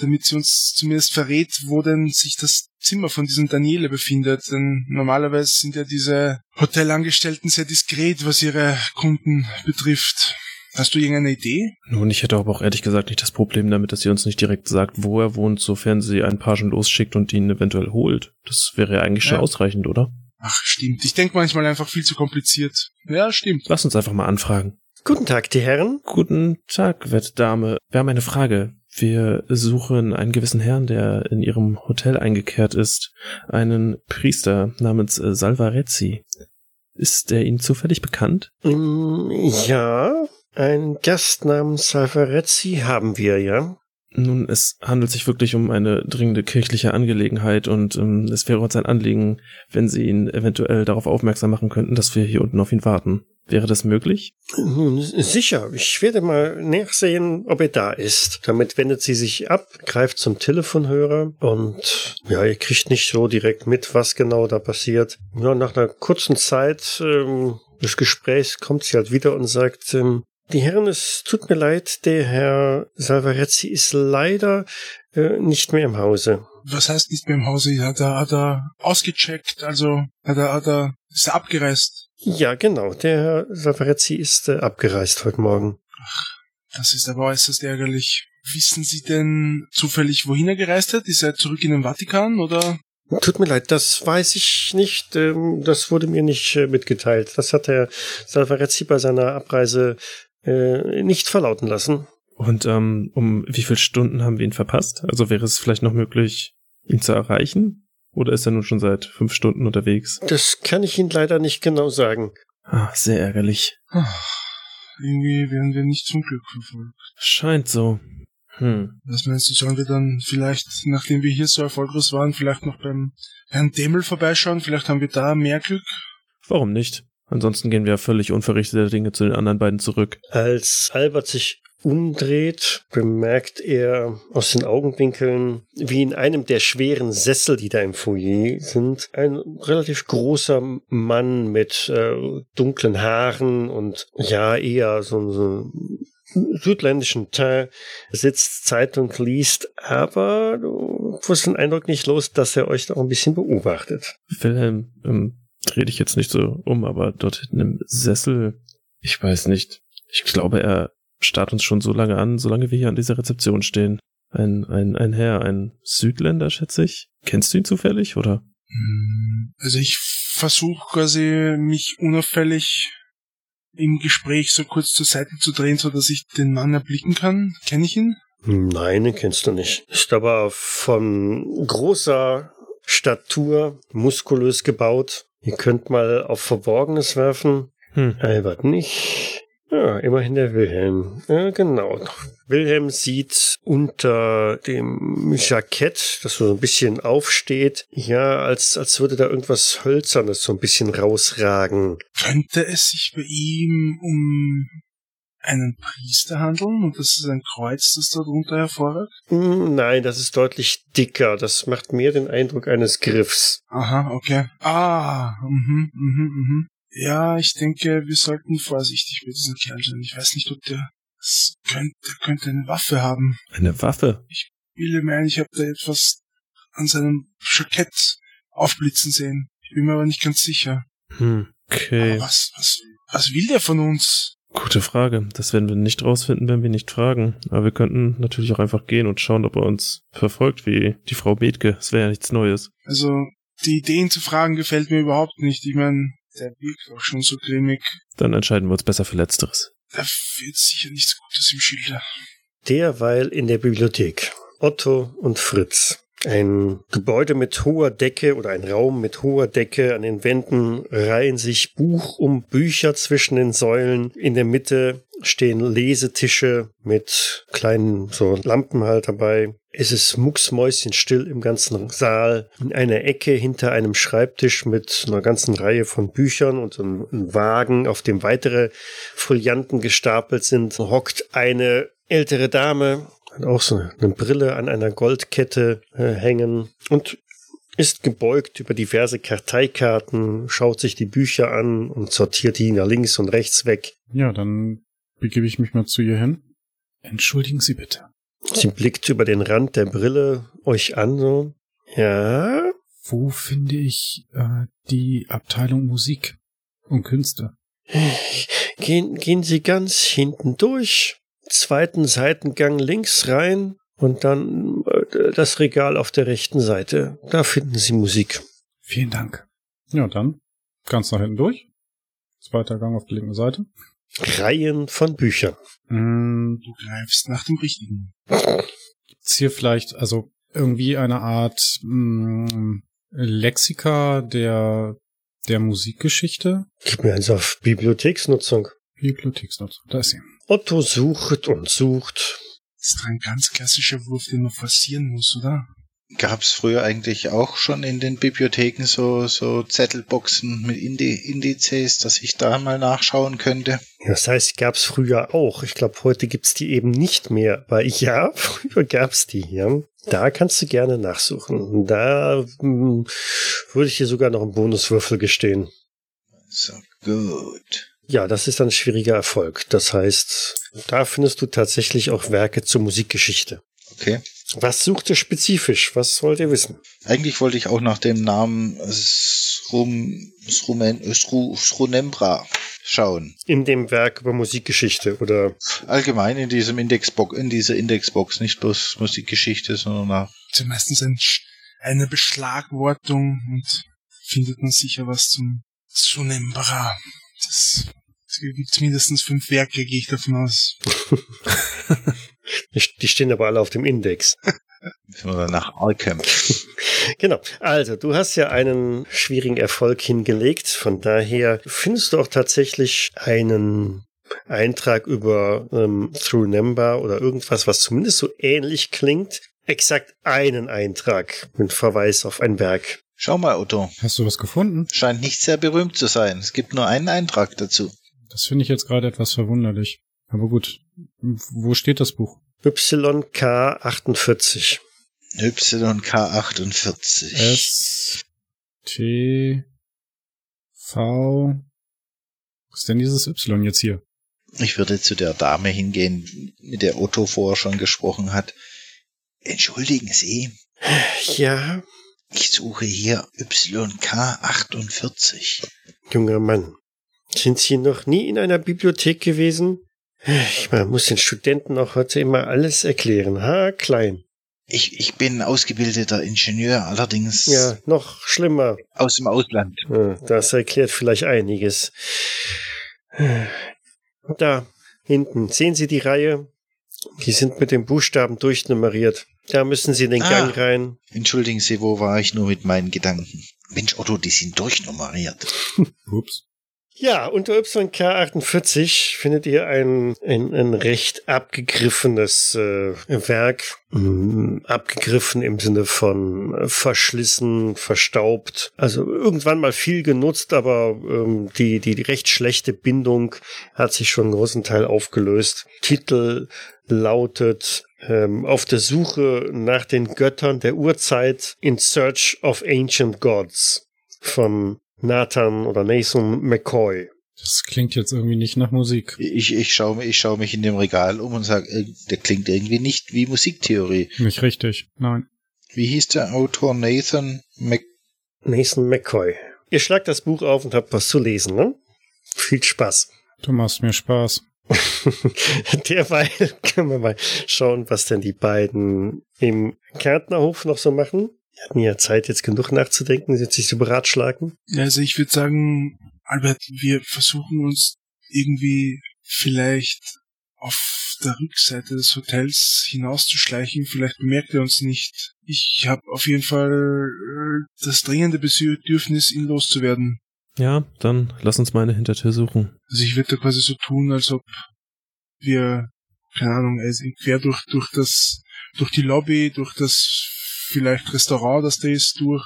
damit sie uns zumindest verrät, wo denn sich das Zimmer von diesem Daniele befindet. Denn normalerweise sind ja diese Hotelangestellten sehr diskret, was ihre Kunden betrifft. Hast du irgendeine Idee? Nun, ich hätte aber auch ehrlich gesagt nicht das Problem damit, dass sie uns nicht direkt sagt, wo er wohnt, sofern sie einen Pagen losschickt und ihn eventuell holt. Das wäre ja eigentlich schon Ja. ausreichend, oder? Ach, stimmt. Ich denke manchmal einfach viel zu kompliziert. Ja, stimmt. Lass uns einfach mal anfragen. Guten Tag, die Herren. Guten Tag, werte Dame. Wir haben eine Frage. Wir suchen einen gewissen Herrn, der in ihrem Hotel eingekehrt ist. Einen Priester namens äh, Salvarezzi. Ist der Ihnen zufällig bekannt? Mm, Ja, ein Gast namens Salvarezzi haben wir, ja. Nun, es handelt sich wirklich um eine dringende kirchliche Angelegenheit und ähm, es wäre uns ein Anliegen, wenn Sie ihn eventuell darauf aufmerksam machen könnten, dass wir hier unten auf ihn warten. Wäre das möglich? Nun, sicher. Ich werde mal nachsehen, ob er da ist. Damit wendet sie sich ab, greift zum Telefonhörer und ja, ihr kriegt nicht so direkt mit, was genau da passiert. Ja, nach einer kurzen Zeit ähm, des Gesprächs kommt sie halt wieder und sagt, ähm, die Herren, es tut mir leid, der Herr Salvarezzi ist leider äh, nicht mehr im Hause. Was heißt nicht mehr im Hause? Hat er, hat er ausgecheckt, also hat er, hat er, ist er abgereist? Ja, genau, der Herr Salvarezzi ist äh, abgereist heute Morgen. Das ist aber äußerst ärgerlich. Wissen Sie denn zufällig, wohin er gereist hat? Ist er zurück in den Vatikan oder? Tut mir leid, das weiß ich nicht. ähm, Das wurde mir nicht äh, mitgeteilt. Das hat Herr Salvarezzi bei seiner Abreise äh, nicht verlauten lassen. Und ähm, um wie viele Stunden haben wir ihn verpasst? Also wäre es vielleicht noch möglich, ihn zu erreichen? Oder ist er nun schon seit fünf Stunden unterwegs? Das kann ich Ihnen leider nicht genau sagen. Ah, sehr ärgerlich. Irgendwie werden wir nicht zum Glück verfolgt. Scheint so. Hm. Was meinst du, sollen wir dann vielleicht, nachdem wir hier so erfolgreich waren, vielleicht noch beim Herrn Demel vorbeischauen? Vielleicht haben wir da mehr Glück? Warum nicht? Ansonsten gehen wir völlig unverrichteter Dinge zu den anderen beiden zurück. Als Albert sich umdreht, bemerkt er aus den Augenwinkeln, wie in einem der schweren Sessel, die da im Foyer sind, ein relativ großer Mann mit äh, dunklen Haaren und ja, eher so, so südländischen Teint sitzt, Zeitung liest, aber du wirst den Eindruck nicht los, dass er euch da auch ein bisschen beobachtet. Wilhelm, ähm, dreh dich jetzt nicht so um, aber dort hinten im Sessel, ich weiß nicht. Ich glaube, er starrt uns schon so lange an, solange wir hier an dieser Rezeption stehen. Ein, ein, ein Herr, ein Südländer, schätze ich. Kennst du ihn zufällig, oder? Hm, Also ich versuche quasi mich unauffällig im Gespräch so kurz zur Seite zu drehen, so dass ich den Mann erblicken kann. Kenne ich ihn? Nein, den kennst du nicht. Ist aber von großer Statur, muskulös gebaut. Ihr könnt mal auf Verborgenes werfen. Hm. Albert nicht. Ja, immerhin der Wilhelm. Ja, genau. Wilhelm sieht unter dem Jackett, das so ein bisschen aufsteht, ja, als, als würde da irgendwas Hölzernes so ein bisschen rausragen. Könnte es sich bei ihm um einen Priester handeln und das ist ein Kreuz, das da drunter hervorragt? Hm, Nein, das ist deutlich dicker. Das macht mehr den Eindruck eines Griffs. Aha, okay. Ah, mhm, mhm, mhm. Ja, ich denke, wir sollten vorsichtig mit diesem Kerl sein. Ich weiß nicht, ob der, das könnte, der könnte eine Waffe haben. Eine Waffe? Ich bilde mir ein, ich habe da etwas an seinem Jackett aufblitzen sehen. Ich bin mir aber nicht ganz sicher. Hm. Okay. Aber was, was, was will der von uns? Gute Frage. Das werden wir nicht rausfinden, wenn wir nicht fragen. Aber wir könnten natürlich auch einfach gehen und schauen, ob er uns verfolgt, wie die Frau Bethke. Das wäre ja nichts Neues. Also, die Idee, ihn zu fragen, gefällt mir überhaupt nicht. Ich meine, der wirkt auch schon so grimmig. Dann entscheiden wir uns besser für Letzteres. Da wird sicher nichts Gutes im Schilde. Derweil in der Bibliothek. Otto und Fritz. Ein Gebäude mit hoher Decke oder ein Raum mit hoher Decke. An den Wänden reihen sich Buch um Bücher zwischen den Säulen. In der Mitte stehen Lesetische mit kleinen so Lampen halt dabei. Es ist mucksmäuschenstill im ganzen Saal. In einer Ecke hinter einem Schreibtisch mit einer ganzen Reihe von Büchern und einem Wagen, auf dem weitere Folianten gestapelt sind, hockt eine ältere Dame, hat auch so eine Brille an einer Goldkette äh, hängen und ist gebeugt über diverse Karteikarten, schaut sich die Bücher an und sortiert die nach links und rechts weg. Ja, dann begebe ich mich mal zu ihr hin. Entschuldigen Sie bitte. Sie blickt über den Rand der Brille euch an, so. Ja, Wo finde ich äh, die Abteilung Musik und Künste? gehen, gehen Sie ganz hinten durch, zweiten Seitengang links rein und dann äh, das Regal auf der rechten Seite. Da finden Sie Musik. Vielen Dank. Ja, dann ganz nach hinten durch. Zweiter Gang auf der linken Seite. Reihen von Büchern. Mm, Du greifst nach dem Richtigen. Gibt's hier vielleicht, also irgendwie eine Art mh, Lexika der, der Musikgeschichte? Gib mir eins auf Bibliotheksnutzung. Bibliotheksnutzung, da ist sie. Otto sucht und sucht. Das ist doch ein ganz klassischer Wurf, den man forcieren muss, oder? Gab's früher eigentlich auch schon in den Bibliotheken so, so Zettelboxen mit Indi Indizes, dass ich da mal nachschauen könnte? Das heißt, gab's früher auch. Ich glaube, heute gibt's die eben nicht mehr. Weil ja, früher gab's die, ja. Da kannst du gerne nachsuchen. Da hm, würde ich dir sogar noch einen Bonuswürfel gestehen. So, gut. Ja, das ist ein schwieriger Erfolg. Das heißt, da findest du tatsächlich auch Werke zur Musikgeschichte. Okay. Was sucht ihr spezifisch? Was wollt ihr wissen? Eigentlich wollte ich auch nach dem Namen Srum, Srumen, Sru, Srunembra schauen. In dem Werk über Musikgeschichte oder Allgemein in diesem Indexbox, in dieser Indexbox, nicht bloß Musikgeschichte, sondern nach. Das ist ja meistens ein, eine Beschlagwortung und findet man sicher was zum Sunembra. Das, es gibt mindestens fünf Werke, gehe ich davon aus. die die stehen aber alle auf dem Index. Oder nach Arkham. Genau. Also, du hast ja einen schwierigen Erfolg hingelegt. Von daher findest du auch tatsächlich einen Eintrag über ähm, Through Number oder irgendwas, was zumindest so ähnlich klingt. Exakt einen Eintrag mit Verweis auf ein Werk. Schau mal, Otto. Hast du was gefunden? Scheint nicht sehr berühmt zu sein. Es gibt nur einen Eintrag dazu. Das finde ich jetzt gerade etwas verwunderlich. Aber gut. Wo steht das Buch? YK48. YK48. S T V Was ist denn dieses Y jetzt hier? Ich würde zu der Dame hingehen, mit der Otto vorher schon gesprochen hat. Entschuldigen Sie, Ja, ich suche hier YK48. junger Mann. Sind Sie noch nie in einer Bibliothek gewesen? Ich muss den Studenten auch heute immer alles erklären. Ha, klein. Ich, ich bin ausgebildeter Ingenieur, allerdings Ja, noch schlimmer. aus dem Ausland. Das erklärt vielleicht einiges. Da, hinten, sehen Sie die Reihe? Die sind mit den Buchstaben durchnummeriert. Da müssen Sie in den Ah. Gang rein. Entschuldigen Sie, wo war ich nur mit meinen Gedanken? Mensch, Otto, die sind durchnummeriert. Ups. Ja, unter YK48 findet ihr ein, ein, ein recht abgegriffenes äh, Werk. Mm, Abgegriffen im Sinne von äh, verschlissen, verstaubt. Also irgendwann mal viel genutzt, aber ähm, die, die, die recht schlechte Bindung hat sich schon einen großen Teil aufgelöst. Titel lautet ähm, Auf der Suche nach den Göttern der Urzeit in Search of Ancient Gods von Nathan oder Nathan McCoy. Das klingt jetzt irgendwie nicht nach Musik. Ich, ich schaue mich, ich schau mich in dem Regal um und sage, der klingt irgendwie nicht wie Musiktheorie. Nicht richtig. Nein. Wie hieß der Autor Nathan Mc... Nathan McCoy. Ihr schlagt das Buch auf und habt was zu lesen, ne? Viel Spaß. Du machst mir Spaß. Derweil können wir mal schauen, was denn die beiden im Kärntnerhof noch so machen. Die hatten ja Zeit, jetzt genug nachzudenken, jetzt sich zu beratschlagen. Ja, Also ich würde sagen, Albert, wir versuchen uns irgendwie vielleicht auf der Rückseite des Hotels hinauszuschleichen. Vielleicht bemerkt er uns nicht. Ich habe auf jeden Fall äh, das dringende Bedürfnis, ihn loszuwerden. Ja, dann lass uns mal eine Hintertür suchen. Also ich würde da quasi so tun, als ob wir, keine Ahnung, also quer durch, durch das, durch die Lobby, durch das vielleicht Restaurant, das da ist, durch.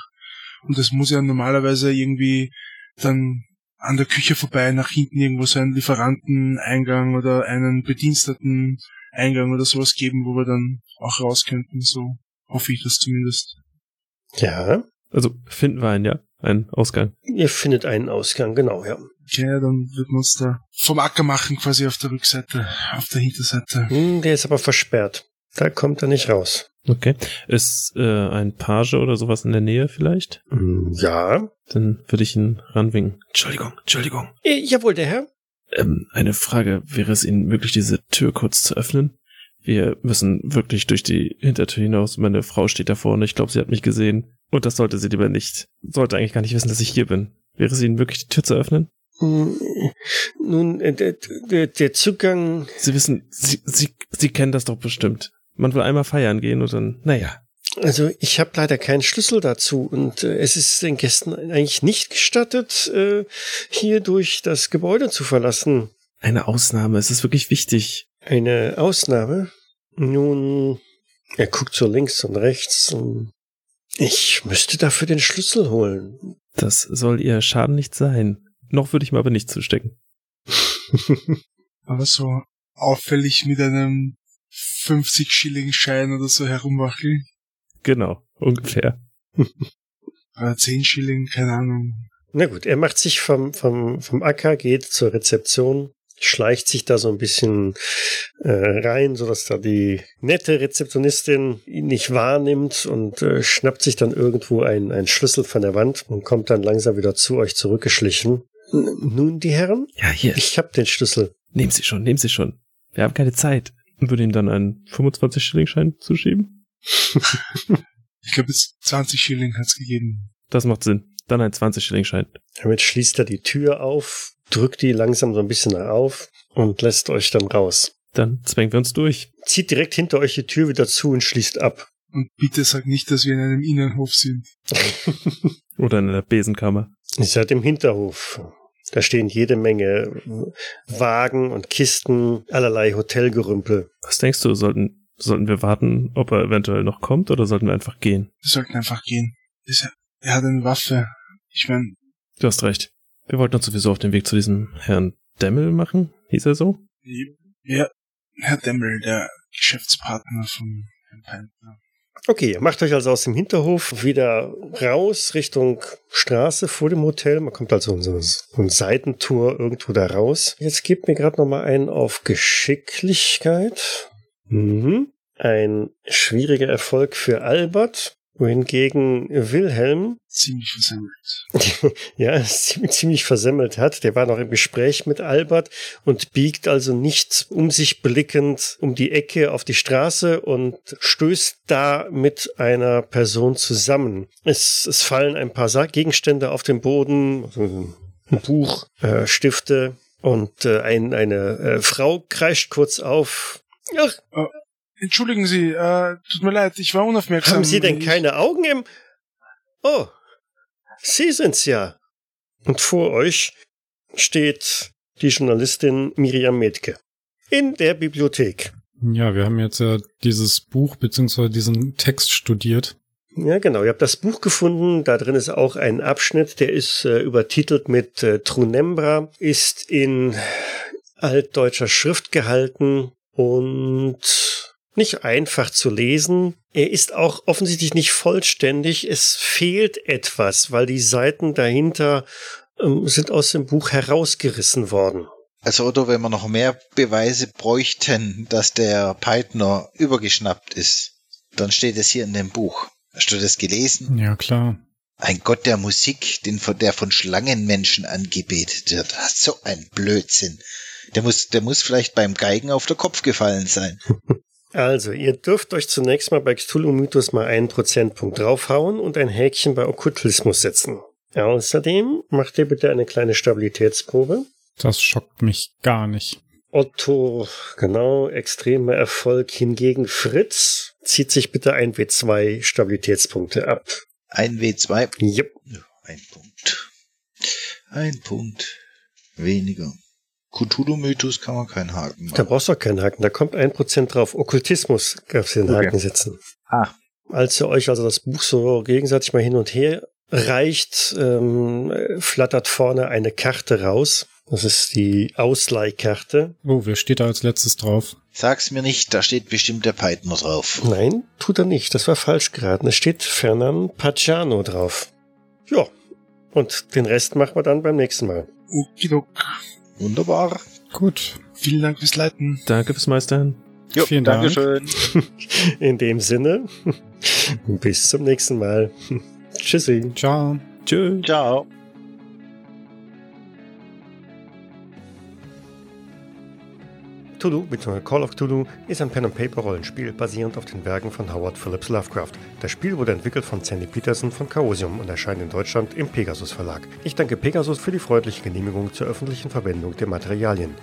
Und das muss ja normalerweise irgendwie dann an der Küche vorbei, nach hinten irgendwo so einen Lieferanteneingang oder einen Bediensteten Eingang oder sowas geben, wo wir dann auch raus könnten, so hoffe ich das zumindest. Ja, Also finden wir einen, ja. Einen Ausgang. ihr findet einen Ausgang, genau, ja. Okay, ja, dann wird man uns da vom Acker machen, quasi auf der Rückseite, auf der Hinterseite. Hm, der ist aber versperrt. Da kommt er nicht raus. Okay. Ist äh, ein Page oder sowas in der Nähe vielleicht? Hm, Ja. Dann würde ich ihn ranwinken. Entschuldigung, Entschuldigung. Äh, jawohl, der Herr. Ähm, eine Frage. Wäre es Ihnen möglich, diese Tür kurz zu öffnen? Wir müssen wirklich durch die Hintertür hinaus. Meine Frau steht da vorne. Ich glaube, sie hat mich gesehen. Und das sollte sie lieber nicht. Sollte eigentlich gar nicht wissen, dass ich hier bin. Wäre es Ihnen möglich, die Tür zu öffnen? Hm, Nun, äh, der, der, der Zugang. Sie wissen, Sie, Sie, Sie kennen das doch bestimmt. Man will einmal feiern gehen und dann, naja. Also ich habe leider keinen Schlüssel dazu und äh, es ist den Gästen eigentlich nicht gestattet, äh, hier durch das Gebäude zu verlassen. Eine Ausnahme, es ist wirklich wichtig. Eine Ausnahme? Nun, er guckt so links und rechts. Und ich müsste dafür den Schlüssel holen. Das soll ihr Schaden nicht sein. Noch würde ich mir aber nicht zustecken. Aber so auffällig mit einem 50 Schilling Schein oder so herumwackeln. Genau, ungefähr. Oder 10 Schilling, keine Ahnung. Na gut, er macht sich vom, vom, vom Acker, geht zur Rezeption, schleicht sich da so ein bisschen äh, rein, sodass da die nette Rezeptionistin ihn nicht wahrnimmt und äh, schnappt sich dann irgendwo einen, einen Schlüssel von der Wand und kommt dann langsam wieder zu euch zurückgeschlichen. N nun, die Herren? Ja, hier. Ich hab den Schlüssel. Nehmen Sie schon, nehmen Sie schon. Wir haben keine Zeit. Und würde ihm dann einen 25-Schilling-Schein zuschieben? Ich glaube, es 20 Schilling hat's gegeben. Das macht Sinn. Dann ein 20-Schilling-Schein. Damit schließt er die Tür auf, drückt die langsam so ein bisschen auf und lässt euch dann raus. Dann zwängen wir uns durch. Zieht direkt hinter euch die Tür wieder zu und schließt ab. Und bitte sag nicht, dass wir in einem Innenhof sind. Oder in einer Besenkammer. Ihr seid im Hinterhof. Da stehen jede Menge Wagen und Kisten, allerlei Hotelgerümpel. Was denkst du, sollten, sollten wir warten, ob er eventuell noch kommt oder sollten wir einfach gehen? Wir sollten einfach gehen. Er hat eine Waffe. Ich meine, Du hast recht. Wir wollten uns sowieso auf den Weg zu diesem Herrn Demmel machen. Hieß er so? ja, Herr Demmel, der Geschäftspartner von Herrn Panther. Okay, macht euch also aus dem Hinterhof wieder raus Richtung Straße vor dem Hotel. Man kommt also in so ein Seitentor irgendwo da raus. Jetzt gebt mir gerade noch mal einen auf Geschicklichkeit. Mhm. Ein schwieriger Erfolg für Albert. Wohingegen Wilhelm Ziemlich versemmelt. ja, ziemlich, versemmelt hat. Der war noch im Gespräch mit Albert und biegt also nicht um sich blickend um die Ecke auf die Straße und stößt da mit einer Person zusammen. Es, es fallen ein paar Gegenstände auf den Boden, also ein Buch, äh, Stifte und äh, ein, eine äh, Frau kreischt kurz auf. Ach, Entschuldigen Sie, äh, tut mir leid, ich war unaufmerksam. haben Sie denn Ich- keine Augen im... Oh, Sie sind's ja. Und vor euch steht die Journalistin Miriam Metke. In der Bibliothek. Ja, wir haben jetzt ja dieses Buch beziehungsweise diesen Text studiert. Ja, genau. Ihr habt das Buch gefunden. Da drin ist auch ein Abschnitt, der ist äh, übertitelt mit äh, Trunembra, ist in altdeutscher Schrift gehalten und nicht einfach zu lesen. Er ist auch offensichtlich nicht vollständig. Es fehlt etwas, weil die Seiten dahinter ähm, sind aus dem Buch herausgerissen worden. Also oder wenn wir noch mehr Beweise bräuchten, dass der Peitner übergeschnappt ist, dann steht es hier in dem Buch. Hast du das gelesen? Ja, klar. Ein Gott der Musik, den von, der von Schlangenmenschen angebetet wird. So ein Blödsinn. Der muss, der muss vielleicht beim Geigen auf der Kopf gefallen sein. Also, ihr dürft euch zunächst mal bei Cthulhu Mythos mal einen Prozentpunkt draufhauen und ein Häkchen bei Okkultismus setzen. Außerdem macht ihr bitte eine kleine Stabilitätsprobe. Das schockt mich gar nicht. Otto, genau, extremer Erfolg. Hingegen Fritz zieht sich bitte ein W2 Stabilitätspunkte ab. Ein W2. Jupp. Ein Punkt. Ein Punkt. Weniger. Cthulhu-Mythos kann man keinen Haken Da machen. brauchst du auch keinen Haken. Da kommt ein Prozent drauf. Okkultismus darfst du den Okay. Haken setzen. Ah, Als ihr euch also das Buch so gegenseitig mal hin und her reicht, ähm, flattert vorne eine Karte raus. Das ist die Ausleihkarte. Oh, wer steht da als letztes drauf? sag's mir nicht, da steht bestimmt der Peitner drauf. Nein, tut er nicht. Das war falsch geraten. Es steht Fernan Paciano drauf. Ja. Und den Rest machen wir dann beim nächsten Mal. Okidok. Wunderbar. Gut. Vielen Dank fürs Leiten. Danke fürs Meistern. Vielen Dank. Dankeschön. In dem Sinne, bis zum nächsten Mal. Tschüssi. Ciao. Tschö. Ciao. Cthulhu bzw. Call of Cthulhu ist ein Pen-and-Paper-Rollenspiel basierend auf den Werken von Howard Phillips Lovecraft. Das Spiel wurde entwickelt von Sandy Peterson von Chaosium und erscheint in Deutschland im Pegasus Verlag. Ich danke Pegasus für die freundliche Genehmigung zur öffentlichen Verwendung der Materialien.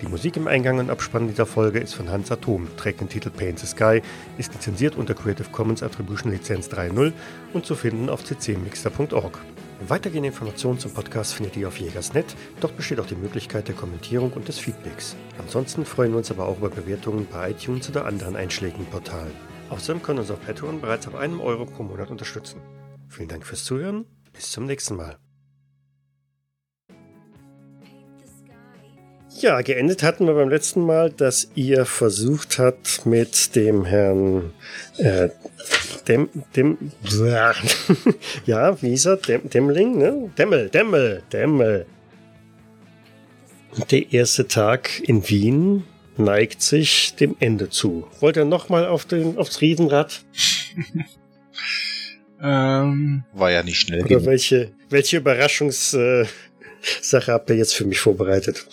Die Musik im Eingang und Abspann dieser Folge ist von Hans Atom, trägt den Titel Paint the Sky, ist lizenziert unter Creative Commons Attribution Lizenz 3.0 und zu finden auf ccmixter.org. Weitergehende Informationen zum Podcast findet ihr auf Jägersnet. Dort besteht auch die Möglichkeit der Kommentierung und des Feedbacks. Ansonsten freuen wir uns aber auch über Bewertungen bei iTunes oder anderen einschlägigen Portalen. Außerdem können uns auf Patreon bereits ab einem Euro pro Monat unterstützen. Vielen Dank fürs Zuhören. Bis zum nächsten Mal. Ja, geendet hatten wir beim letzten Mal, dass ihr versucht habt mit dem Herrn äh, dem, dem, ja, wie ist er? Dem, Demmling, ne? Demmel, Demmel, Demmel. Der erste Tag in Wien neigt sich dem Ende zu. Wollt ihr nochmal auf den, aufs Riesenrad? ähm, War ja nicht schnell. Oder genug. welche, welche Überraschungssache habt ihr jetzt für mich vorbereitet?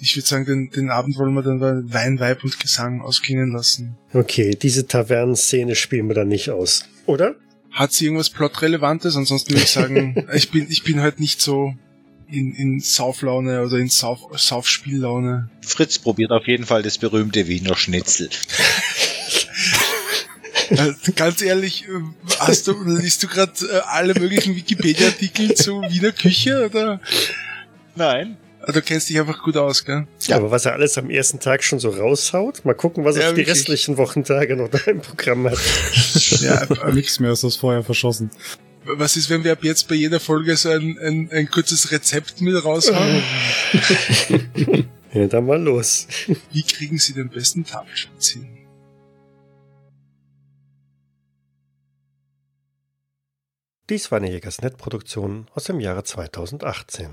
Ich würde sagen, den, den Abend wollen wir dann bei Wein, Weib und Gesang ausklingen lassen. Okay, diese Tavernenszene spielen wir dann nicht aus, oder? Hat sie irgendwas Plotrelevantes? Ansonsten würde ich sagen, ich bin, ich bin halt nicht so in, in Sauflaune oder in Sauf, Saufspiellaune. Fritz probiert auf jeden Fall das berühmte Wiener Schnitzel. Ganz ehrlich, hast du, liest du gerade äh, alle möglichen Wikipedia-Artikel zu Wiener Küche oder? Nein. Du kennst dich einfach gut aus, gell? Ja. Aber was er alles am ersten Tag schon so raushaut, mal gucken, was er ja, für die wirklich. restlichen Wochentage noch da im Programm hat. ja, nichts mehr ist das vorher verschossen. Was ist, wenn wir ab jetzt bei jeder Folge so ein, ein, ein kurzes Rezept mit raushauen? ja, dann mal los. Wie kriegen Sie den besten Tafelschutz hin? Dies war eine Jägersnet-Produktion aus dem Jahre 2018.